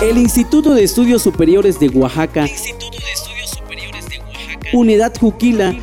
El Instituto de Estudios Superiores de Oaxaca, Unidad Juquila,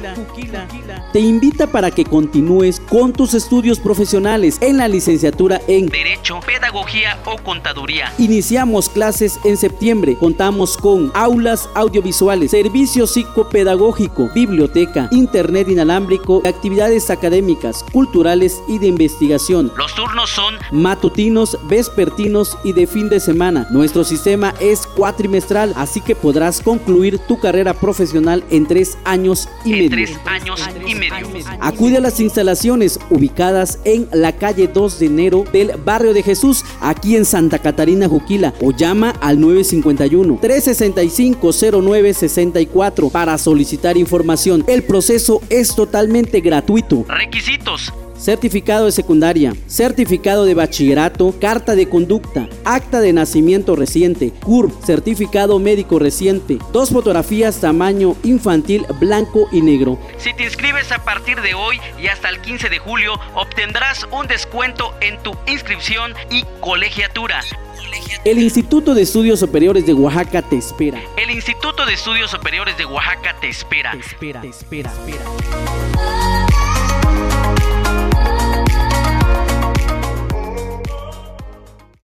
te invita para que continúes con tus estudios profesionales en la licenciatura en Derecho, Pedagogía o Contaduría. Iniciamos clases en septiembre. Contamos con aulas audiovisuales, servicio psicopedagógico, biblioteca, internet inalámbrico, actividades académicas, culturales y de investigación. Los turnos son matutinos, vespertinos y de fin de semana. Nuestro sistema es cuatrimestral, así que podrás concluir tu carrera profesional en tres años y en medio. tres años y medio. Acude a las instalaciones ubicadas en la calle 2 de enero del barrio de Jesús, aquí en Santa Catarina, Juquila, o llama al 951-365-0964 para solicitar información. El proceso es totalmente gratuito. Requisitos. Certificado de secundaria, certificado de bachillerato, carta de conducta, acta de nacimiento reciente, CURP, certificado médico reciente, dos fotografías tamaño infantil blanco y negro. Si te inscribes a partir de hoy y hasta el 15 de julio, obtendrás un descuento en tu inscripción y colegiatura. El Instituto de Estudios Superiores de Oaxaca te espera. El Instituto de Estudios Superiores de Oaxaca te espera. Te espera, te espera, te espera.